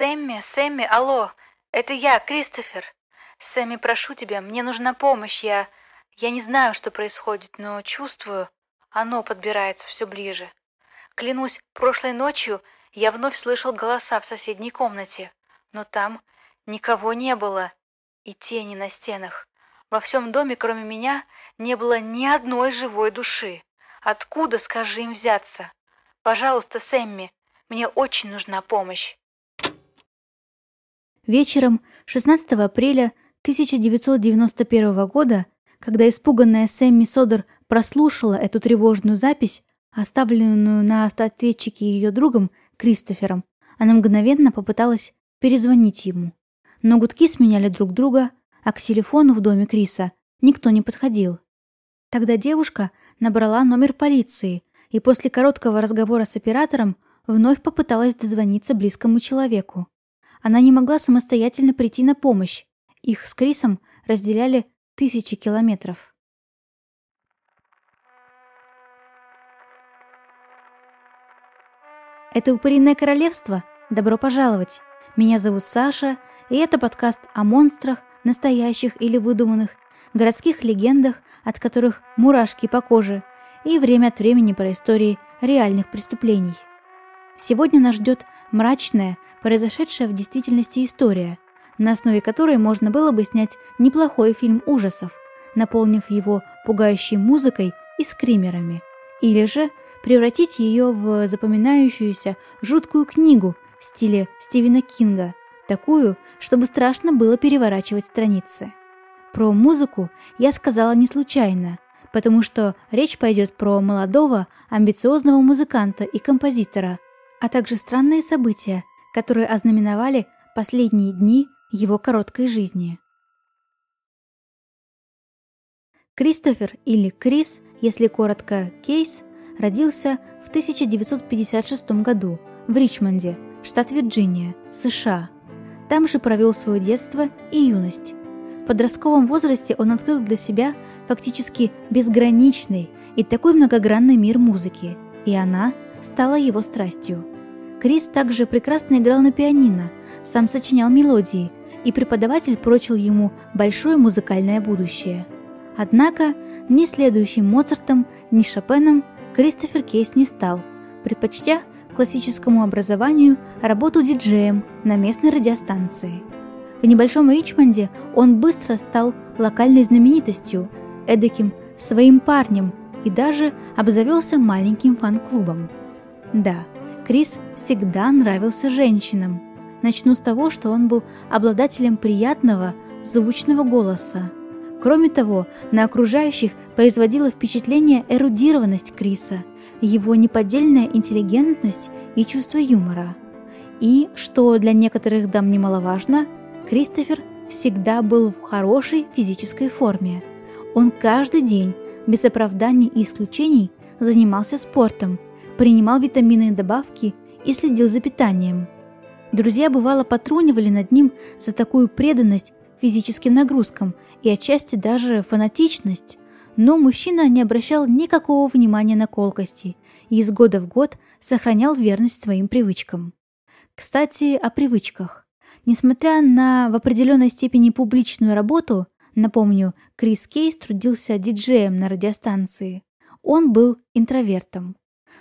Сэмми, Сэмми, алло, это я, Кристофер. Сэмми, прошу тебя, мне нужна помощь, я... Я не знаю, что происходит, но чувствую, оно подбирается все ближе. Клянусь, прошлой ночью я вновь слышал голоса в соседней комнате, но там никого не было и тени на стенах. Во всем доме, кроме меня, не было ни одной живой души. Откуда, скажи им, взяться? Пожалуйста, Сэмми, мне очень нужна помощь. Вечером 16 апреля 1991 года, когда испуганная Сэмми Содер прослушала эту тревожную запись, оставленную на автоответчике ее другом Кристофером, она мгновенно попыталась перезвонить ему. Но гудки сменяли друг друга, а к телефону в доме Криса никто не подходил. Тогда девушка набрала номер полиции и после короткого разговора с оператором вновь попыталась дозвониться близкому человеку. Она не могла самостоятельно прийти на помощь. Их с Крисом разделяли тысячи километров. Это «Упыриное королевство». Добро пожаловать! Меня зовут Саша, и это подкаст о монстрах, настоящих или выдуманных, городских легендах, от которых мурашки по коже, и время от времени про истории реальных преступлений. Сегодня нас ждет мрачная, произошедшая в действительности история, на основе которой можно было бы снять неплохой фильм ужасов, наполнив его пугающей музыкой и скримерами, или же превратить ее в запоминающуюся жуткую книгу в стиле Стивена Кинга, такую, чтобы страшно было переворачивать страницы. Про музыку я сказала не случайно, потому что речь пойдет про молодого, амбициозного музыканта и композитора, а также странные события, которые ознаменовали последние дни его короткой жизни. Кристофер или Крис, если коротко Кейс, родился в 1956 году в Ричмонде, штат Вирджиния, США. Там же провел свое детство и юность. В подростковом возрасте он открыл для себя фактически безграничный и такой многогранный мир музыки, и она стала его страстью. Крис также прекрасно играл на пианино, сам сочинял мелодии, и преподаватель прочил ему большое музыкальное будущее. Однако ни следующим Моцартом, ни Шопеном Кристофер Кейс не стал, предпочтя классическому образованию работу диджеем на местной радиостанции. В небольшом Ричмонде он быстро стал локальной знаменитостью, эдаким своим парнем и даже обзавелся маленьким фан-клубом. Да, Крис всегда нравился женщинам. Начну с того, что он был обладателем приятного, звучного голоса. Кроме того, на окружающих производила впечатление эрудированность Криса, его неподдельная интеллигентность и чувство юмора. И, что для некоторых дам немаловажно, Кристофер всегда был в хорошей физической форме. Он каждый день, без оправданий и исключений, занимался спортом – принимал витаминные добавки и следил за питанием. Друзья бывало потрунивали над ним за такую преданность физическим нагрузкам и отчасти даже фанатичность, но мужчина не обращал никакого внимания на колкости и из года в год сохранял верность своим привычкам. Кстати, о привычках. Несмотря на в определенной степени публичную работу, напомню, Крис Кейс трудился диджеем на радиостанции, он был интровертом.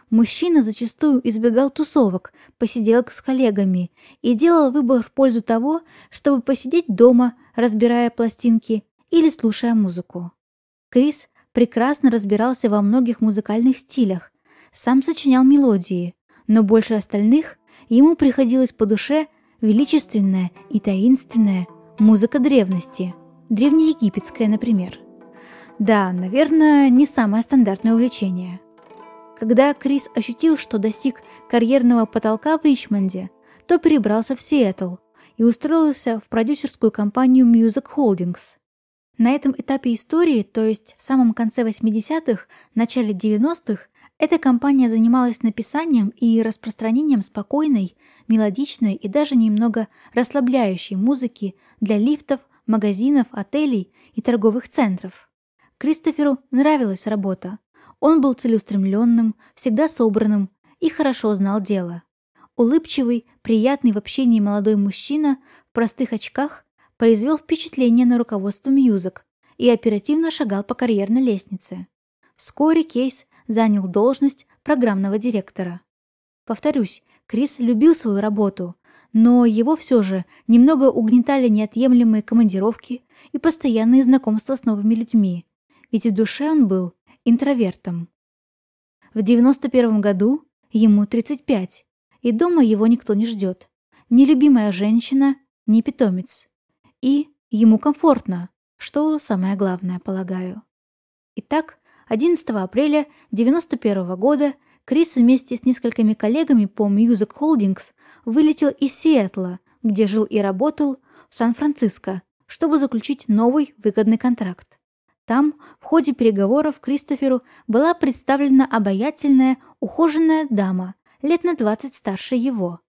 Мужчина зачастую избегал тусовок, посиделок с коллегами и делал выбор в пользу того, чтобы посидеть дома, разбирая пластинки или слушая музыку. Крис прекрасно разбирался во многих музыкальных стилях, сам сочинял мелодии, но больше остальных ему приходилось по душе величественная и таинственная музыка древности, древнеегипетская, например. Да, наверное, не самое стандартное увлечение – когда Крис ощутил, что достиг карьерного потолка в Ричмонде, то перебрался в Сиэтл и устроился в продюсерскую компанию Music Holdings. На этом этапе истории, то есть в самом конце 80-х, начале 90-х, эта компания занималась написанием и распространением спокойной, мелодичной и даже немного расслабляющей музыки для лифтов, магазинов, отелей и торговых центров. Кристоферу нравилась работа. Он был целеустремленным, всегда собранным и хорошо знал дело. Улыбчивый, приятный в общении молодой мужчина в простых очках произвел впечатление на руководство Мьюзок и оперативно шагал по карьерной лестнице. Вскоре Кейс занял должность программного директора. Повторюсь, Крис любил свою работу, но его все же немного угнетали неотъемлемые командировки и постоянные знакомства с новыми людьми, ведь в душе он был интровертом. В 91 году ему 35, и дома его никто не ждет. Ни любимая женщина, ни питомец. И ему комфортно, что самое главное, полагаю. Итак, 11 апреля 91 года Крис вместе с несколькими коллегами по Music Holdings вылетел из Сиэтла, где жил и работал, в Сан-Франциско, чтобы заключить новый выгодный контракт. Там, в ходе переговоров Кристоферу была представлена обаятельная, ухоженная дама, лет на 20 старше его.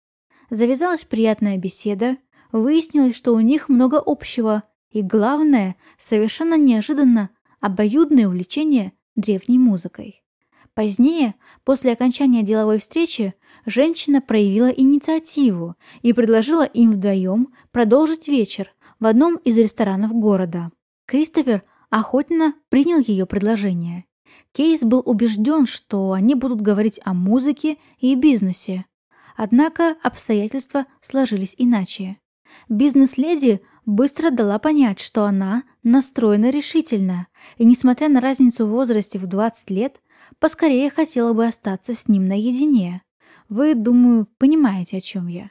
Завязалась приятная беседа, выяснилось, что у них много общего, и главное, совершенно неожиданно, обоюдное увлечение древней музыкой. Позднее, после окончания деловой встречи, женщина проявила инициативу и предложила им вдвоем продолжить вечер в одном из ресторанов города. Кристофер охотно принял ее предложение. Кейс был убежден, что они будут говорить о музыке и бизнесе. Однако обстоятельства сложились иначе. Бизнес-леди быстро дала понять, что она настроена решительно, и, несмотря на разницу в возрасте в 20 лет, поскорее хотела бы остаться с ним наедине. Вы, думаю, понимаете, о чем я.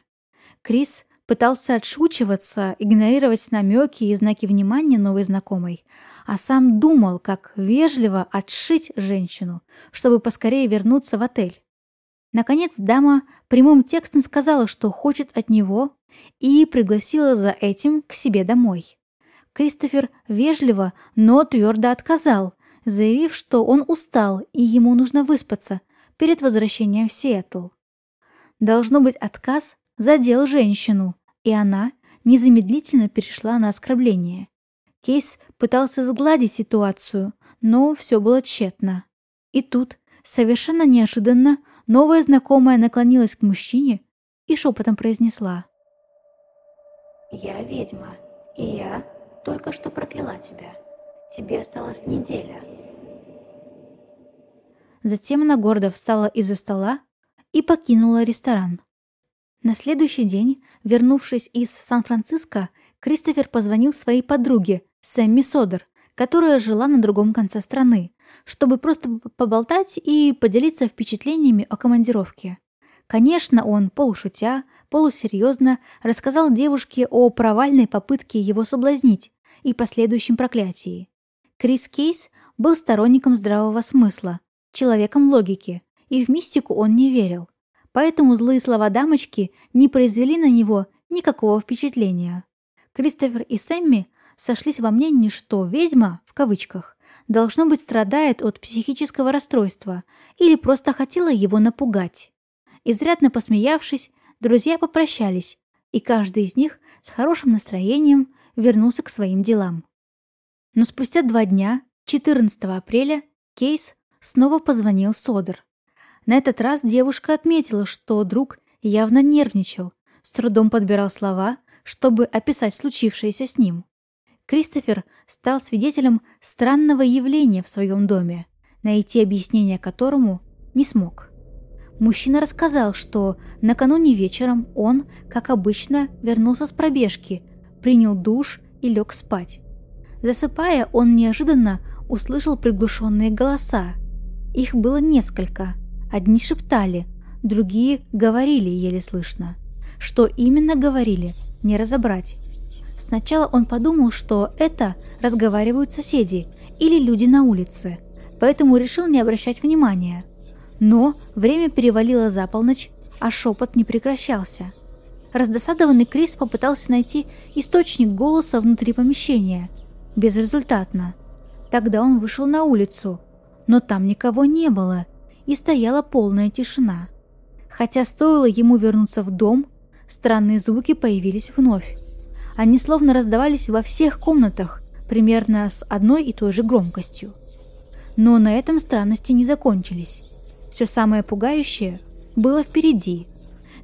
Крис пытался отшучиваться, игнорировать намеки и знаки внимания новой знакомой, а сам думал, как вежливо отшить женщину, чтобы поскорее вернуться в отель. Наконец дама прямым текстом сказала, что хочет от него, и пригласила за этим к себе домой. Кристофер вежливо, но твердо отказал, заявив, что он устал и ему нужно выспаться перед возвращением в Сиэтл. Должно быть, отказ задел женщину, и она незамедлительно перешла на оскорбление. Кейс пытался сгладить ситуацию, но все было тщетно. И тут, совершенно неожиданно, новая знакомая наклонилась к мужчине и шепотом произнесла. «Я ведьма, и я только что прокляла тебя. Тебе осталась неделя». Затем она гордо встала из-за стола и покинула ресторан. На следующий день, вернувшись из Сан-Франциско, Кристофер позвонил своей подруге, Сэмми Содер, которая жила на другом конце страны, чтобы просто поболтать и поделиться впечатлениями о командировке. Конечно, он, полушутя, полусерьезно, рассказал девушке о провальной попытке его соблазнить и последующем проклятии. Крис Кейс был сторонником здравого смысла, человеком логики, и в мистику он не верил. Поэтому злые слова дамочки не произвели на него никакого впечатления. Кристофер и Сэмми сошлись во мнении, что «ведьма» в кавычках должно быть страдает от психического расстройства или просто хотела его напугать. Изрядно посмеявшись, друзья попрощались, и каждый из них с хорошим настроением вернулся к своим делам. Но спустя два дня, 14 апреля, Кейс снова позвонил Содер. На этот раз девушка отметила, что друг явно нервничал, с трудом подбирал слова, чтобы описать случившееся с ним. Кристофер стал свидетелем странного явления в своем доме, найти объяснение которому не смог. Мужчина рассказал, что накануне вечером он, как обычно, вернулся с пробежки, принял душ и лег спать. Засыпая, он неожиданно услышал приглушенные голоса. Их было несколько. Одни шептали, другие говорили еле слышно. Что именно говорили, не разобрать. Сначала он подумал, что это разговаривают соседи или люди на улице, поэтому решил не обращать внимания. Но время перевалило за полночь, а шепот не прекращался. Раздосадованный Крис попытался найти источник голоса внутри помещения. Безрезультатно. Тогда он вышел на улицу, но там никого не было, и стояла полная тишина. Хотя стоило ему вернуться в дом, странные звуки появились вновь. Они словно раздавались во всех комнатах, примерно с одной и той же громкостью. Но на этом странности не закончились. Все самое пугающее было впереди.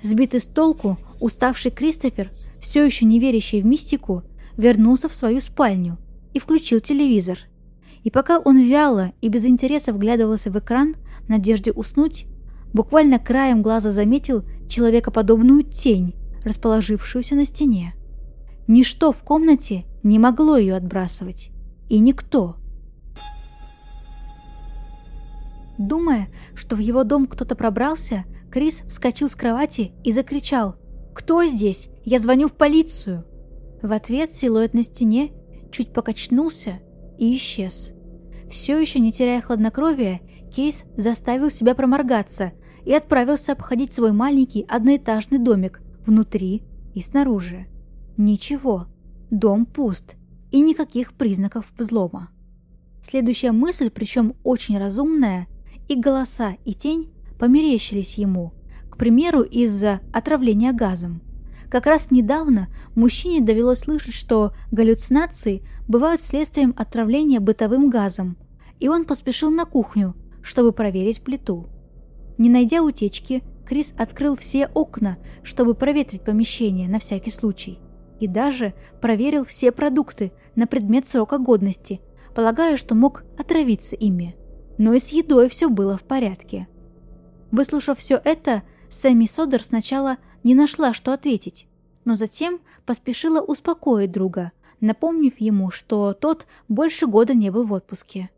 Сбитый с толку, уставший Кристофер, все еще не верящий в мистику, вернулся в свою спальню и включил телевизор. И пока он вяло и без интереса вглядывался в экран в надежде уснуть, буквально краем глаза заметил человекоподобную тень, расположившуюся на стене. Ничто в комнате не могло ее отбрасывать. И никто. Думая, что в его дом кто-то пробрался, Крис вскочил с кровати и закричал «Кто здесь? Я звоню в полицию!» В ответ силуэт на стене чуть покачнулся и исчез. Все еще не теряя хладнокровия, Кейс заставил себя проморгаться и отправился обходить свой маленький одноэтажный домик внутри и снаружи. Ничего, дом пуст и никаких признаков взлома. Следующая мысль, причем очень разумная, и голоса, и тень померещились ему, к примеру, из-за отравления газом. Как раз недавно мужчине довелось слышать, что галлюцинации бывают следствием отравления бытовым газом, и он поспешил на кухню, чтобы проверить плиту. Не найдя утечки, Крис открыл все окна, чтобы проветрить помещение на всякий случай. И даже проверил все продукты на предмет срока годности, полагая, что мог отравиться ими. Но и с едой все было в порядке. Выслушав все это, Сэмми Содер сначала не нашла, что ответить, но затем поспешила успокоить друга, напомнив ему, что тот больше года не был в отпуске.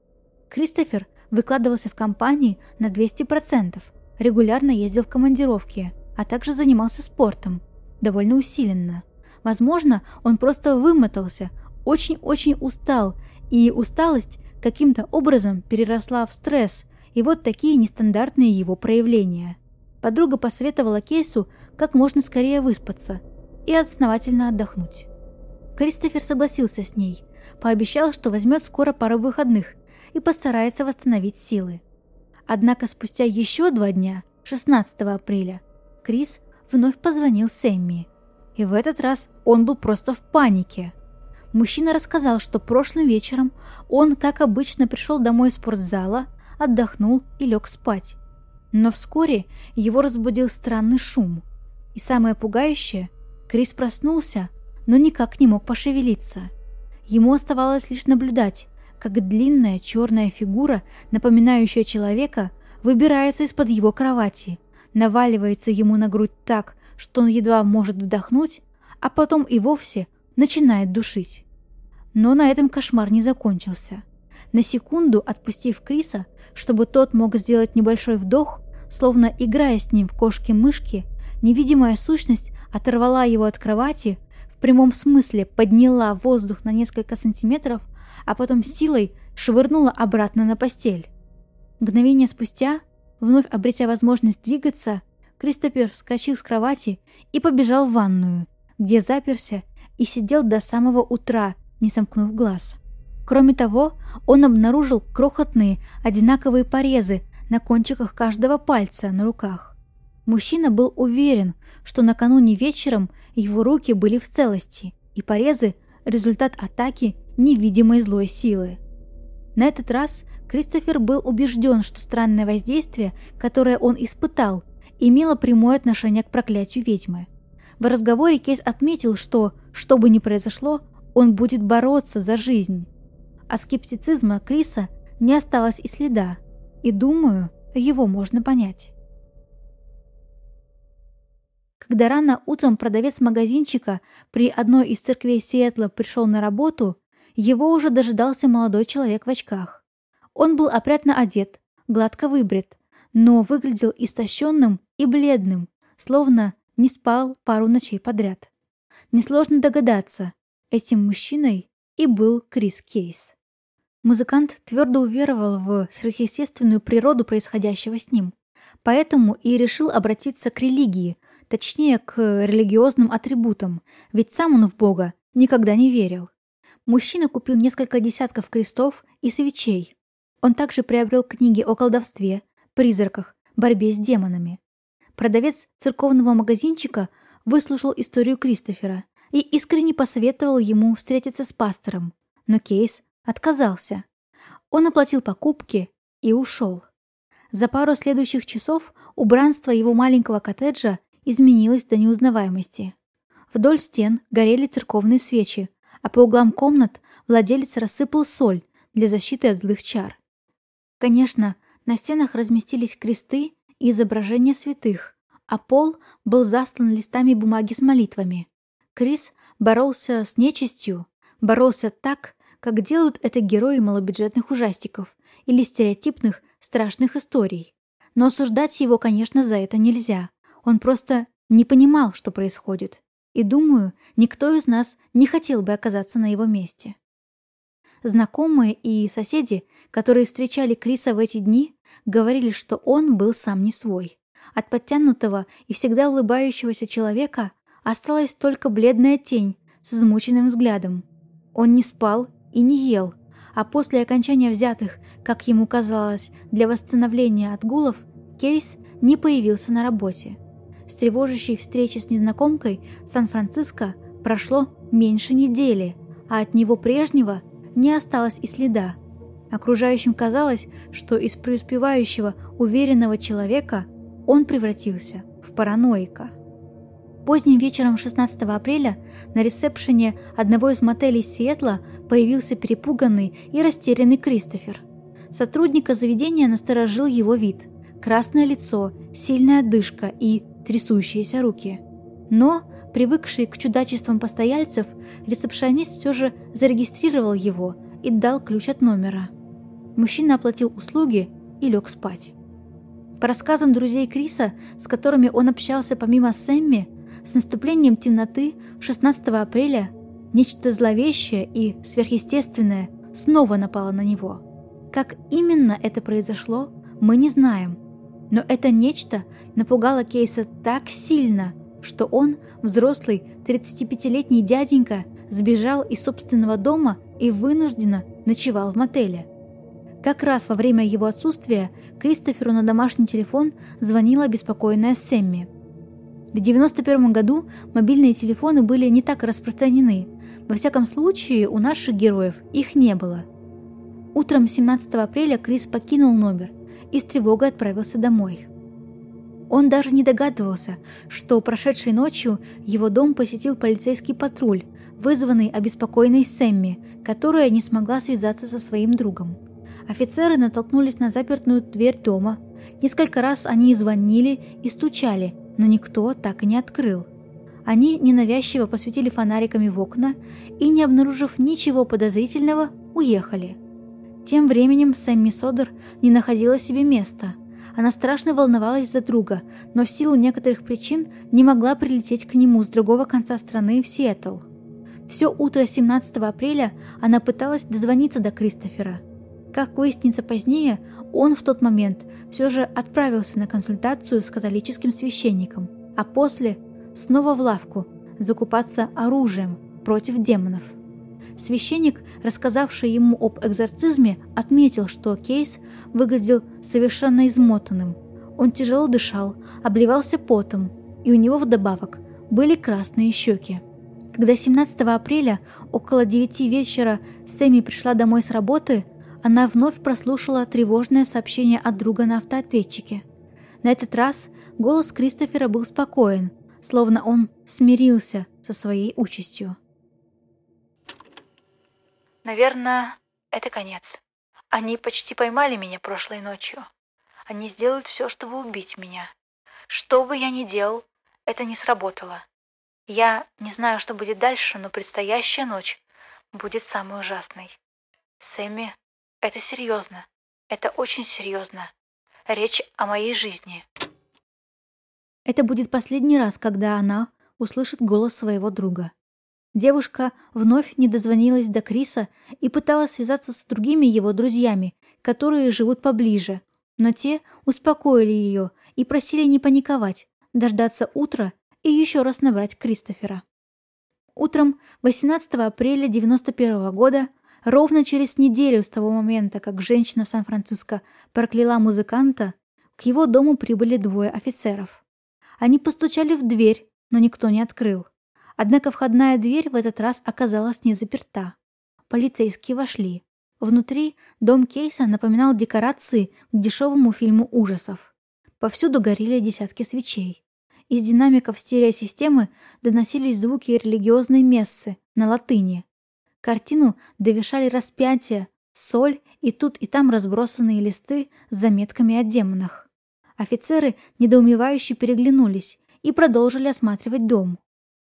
Кристофер выкладывался в компании на 200%, регулярно ездил в командировки, а также занимался спортом, довольно усиленно. Возможно, он просто вымотался, очень-очень устал, и усталость каким-то образом переросла в стресс, и вот такие нестандартные его проявления. Подруга посоветовала Кейсу как можно скорее выспаться и основательно отдохнуть. Кристофер согласился с ней, пообещал, что возьмет скоро пару выходных и постарается восстановить силы. Однако спустя еще два дня, 16 апреля, Крис вновь позвонил Сэмми. И в этот раз он был просто в панике. Мужчина рассказал, что прошлым вечером он, как обычно, пришел домой из спортзала, отдохнул и лег спать. Но вскоре его разбудил странный шум. И самое пугающее, Крис проснулся, но никак не мог пошевелиться. Ему оставалось лишь наблюдать, как длинная черная фигура, напоминающая человека, выбирается из-под его кровати, наваливается ему на грудь так, что он едва может вдохнуть, а потом и вовсе начинает душить. Но на этом кошмар не закончился. На секунду отпустив Криса, чтобы тот мог сделать небольшой вдох, словно играя с ним в кошки-мышки, невидимая сущность оторвала его от кровати, в прямом смысле подняла воздух на несколько сантиметров, а потом силой швырнула обратно на постель. Мгновение спустя, вновь обретя возможность двигаться, Кристофер вскочил с кровати и побежал в ванную, где заперся и сидел до самого утра, не сомкнув глаз. Кроме того, он обнаружил крохотные одинаковые порезы на кончиках каждого пальца на руках. Мужчина был уверен, что накануне вечером его руки были в целости, и порезы – результат атаки невидимой злой силы. На этот раз Кристофер был убежден, что странное воздействие, которое он испытал, имело прямое отношение к проклятию ведьмы. В разговоре Кейс отметил, что, что бы ни произошло, он будет бороться за жизнь. А скептицизма Криса не осталось и следа, и, думаю, его можно понять. Когда рано утром продавец магазинчика при одной из церквей Сиэтла пришел на работу, его уже дожидался молодой человек в очках. Он был опрятно одет, гладко выбрит, но выглядел истощенным и бледным, словно не спал пару ночей подряд. Несложно догадаться, этим мужчиной и был Крис Кейс. Музыкант твердо уверовал в сверхъестественную природу происходящего с ним, поэтому и решил обратиться к религии, точнее, к религиозным атрибутам, ведь сам он в Бога никогда не верил. Мужчина купил несколько десятков крестов и свечей. Он также приобрел книги о колдовстве, призраках, борьбе с демонами. Продавец церковного магазинчика выслушал историю Кристофера и искренне посоветовал ему встретиться с пастором, но Кейс отказался. Он оплатил покупки и ушел. За пару следующих часов убранство его маленького коттеджа изменилась до неузнаваемости. Вдоль стен горели церковные свечи, а по углам комнат владелец рассыпал соль для защиты от злых чар. Конечно, на стенах разместились кресты и изображения святых, а пол был застлан листами бумаги с молитвами. Крис боролся с нечистью, боролся так, как делают это герои малобюджетных ужастиков или стереотипных страшных историй. Но осуждать его, конечно, за это нельзя. Он просто не понимал, что происходит. И думаю, никто из нас не хотел бы оказаться на его месте. Знакомые и соседи, которые встречали Криса в эти дни, говорили, что он был сам не свой. От подтянутого и всегда улыбающегося человека осталась только бледная тень с измученным взглядом. Он не спал и не ел, а после окончания взятых, как ему казалось, для восстановления отгулов, Кейс не появился на работе. С тревожащей встречи с незнакомкой Сан-Франциско прошло меньше недели, а от него прежнего не осталось и следа. Окружающим казалось, что из преуспевающего, уверенного человека он превратился в параноика. Поздним вечером 16 апреля на ресепшене одного из мотелей Сиэтла появился перепуганный и растерянный Кристофер. Сотрудника заведения насторожил его вид. Красное лицо, сильная дышка и трясущиеся руки. Но, привыкший к чудачествам постояльцев, ресепшонист все же зарегистрировал его и дал ключ от номера. Мужчина оплатил услуги и лег спать. По рассказам друзей Криса, с которыми он общался помимо Сэмми, с наступлением темноты 16 апреля нечто зловещее и сверхъестественное снова напало на него. Как именно это произошло, мы не знаем. Но это нечто напугало Кейса так сильно, что он, взрослый 35-летний дяденька, сбежал из собственного дома и вынужденно ночевал в мотеле. Как раз во время его отсутствия Кристоферу на домашний телефон звонила обеспокоенная Сэмми. В 91 году мобильные телефоны были не так распространены. Во всяком случае, у наших героев их не было. Утром 17 апреля Крис покинул номер и с тревогой отправился домой. Он даже не догадывался, что прошедшей ночью его дом посетил полицейский патруль, вызванный обеспокоенной Сэмми, которая не смогла связаться со своим другом. Офицеры натолкнулись на запертую дверь дома. Несколько раз они звонили и стучали, но никто так и не открыл. Они ненавязчиво посветили фонариками в окна и, не обнаружив ничего подозрительного, уехали. Тем временем Сэмми Содер не находила себе места – она страшно волновалась за друга, но в силу некоторых причин не могла прилететь к нему с другого конца страны в Сиэтл. Все утро 17 апреля она пыталась дозвониться до Кристофера. Как выяснится позднее, он в тот момент все же отправился на консультацию с католическим священником, а после снова в лавку закупаться оружием против демонов. Священник, рассказавший ему об экзорцизме, отметил, что Кейс выглядел совершенно измотанным. Он тяжело дышал, обливался потом, и у него вдобавок были красные щеки. Когда 17 апреля около 9 вечера Сэмми пришла домой с работы, она вновь прослушала тревожное сообщение от друга на автоответчике. На этот раз голос Кристофера был спокоен, словно он смирился со своей участью. Наверное, это конец. Они почти поймали меня прошлой ночью. Они сделают все, чтобы убить меня. Что бы я ни делал, это не сработало. Я не знаю, что будет дальше, но предстоящая ночь будет самой ужасной. Сэмми, это серьезно. Это очень серьезно. Речь о моей жизни. Это будет последний раз, когда она услышит голос своего друга. Девушка вновь не дозвонилась до Криса и пыталась связаться с другими его друзьями, которые живут поближе, но те успокоили ее и просили не паниковать, дождаться утра и еще раз набрать Кристофера. Утром 18 апреля 91 года, ровно через неделю с того момента, как женщина в Сан-Франциско прокляла музыканта, к его дому прибыли двое офицеров. Они постучали в дверь, но никто не открыл. Однако входная дверь в этот раз оказалась не заперта. Полицейские вошли. Внутри дом Кейса напоминал декорации к дешевому фильму ужасов. Повсюду горели десятки свечей. Из динамиков стереосистемы доносились звуки религиозной мессы на латыни. Картину довершали распятия, соль и тут и там разбросанные листы с заметками о демонах. Офицеры недоумевающе переглянулись и продолжили осматривать дом.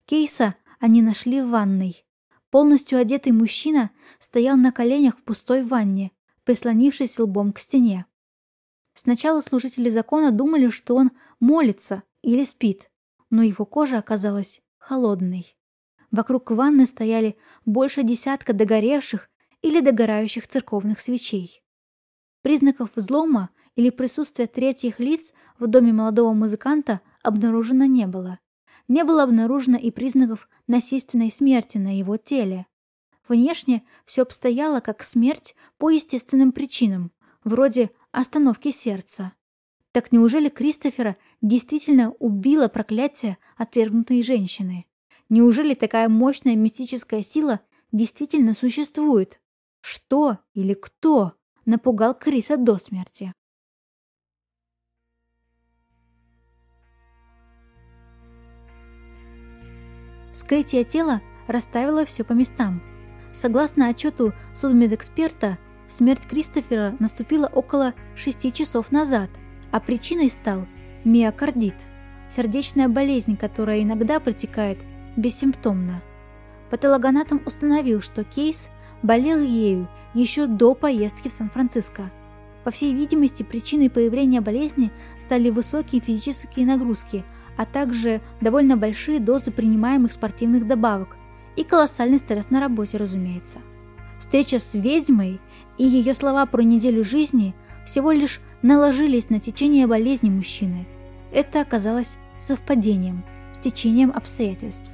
Кейса они нашли в ванной. Полностью одетый мужчина стоял на коленях в пустой ванне, прислонившись лбом к стене. Сначала служители закона думали, что он молится или спит, но его кожа оказалась холодной. Вокруг ванны стояли больше десятка догоревших или догорающих церковных свечей. Признаков взлома или присутствия третьих лиц в доме молодого музыканта обнаружено не было. Не было обнаружено и признаков насильственной смерти на его теле. Внешне все обстояло как смерть по естественным причинам, вроде остановки сердца. Так неужели Кристофера действительно убило проклятие отвергнутой женщины? Неужели такая мощная мистическая сила действительно существует? Что или кто напугал Криса до смерти? Вскрытие тела расставило все по местам. Согласно отчету судмедэксперта, смерть Кристофера наступила около 6 часов назад, а причиной стал миокардит – сердечная болезнь, которая иногда протекает бессимптомно. Патологоанатом установил, что Кейс болел ею еще до поездки в Сан-Франциско. По всей видимости, причиной появления болезни стали высокие физические нагрузки, а также довольно большие дозы принимаемых спортивных добавок и колоссальный стресс на работе, разумеется. Встреча с ведьмой и ее слова про неделю жизни всего лишь наложились на течение болезни мужчины. Это оказалось совпадением, стечением обстоятельств.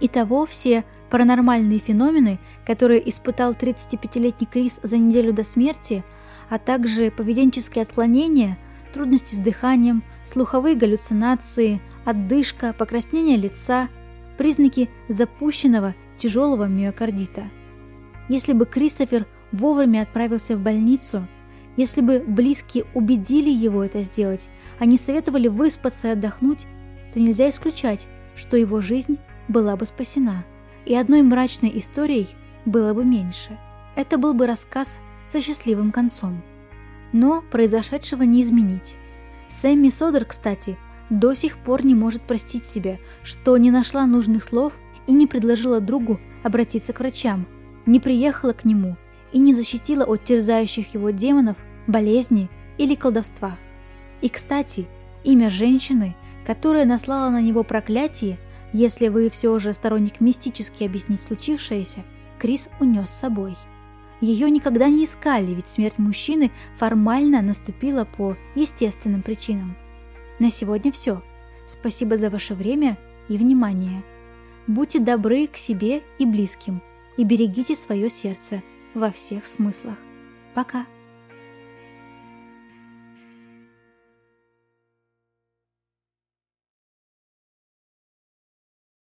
Итого все паранормальные феномены, которые испытал 35-летний Крис за неделю до смерти, а также поведенческие отклонения, трудности с дыханием, слуховые галлюцинации, отдышка, покраснение лица, признаки запущенного тяжелого миокардита. Если бы Кристофер вовремя отправился в больницу, если бы близкие убедили его это сделать, они советовали выспаться и отдохнуть, то нельзя исключать, что его жизнь была бы спасена, и одной мрачной историей было бы меньше. Это был бы рассказ со счастливым концом. Но произошедшего не изменить. Сэмми Содер, кстати, до сих пор не может простить себя, что не нашла нужных слов и не предложила другу обратиться к врачам, не приехала к нему и не защитила от терзающих его демонов, болезни или колдовства. И, кстати, имя женщины, которая наслала на него проклятие, если вы все же сторонник мистически объяснить случившееся, Крис унес с собой. Ее никогда не искали, ведь смерть мужчины формально наступила по естественным причинам. На сегодня все. Спасибо за ваше время и внимание. Будьте добры к себе и близким, и берегите свое сердце во всех смыслах. Пока!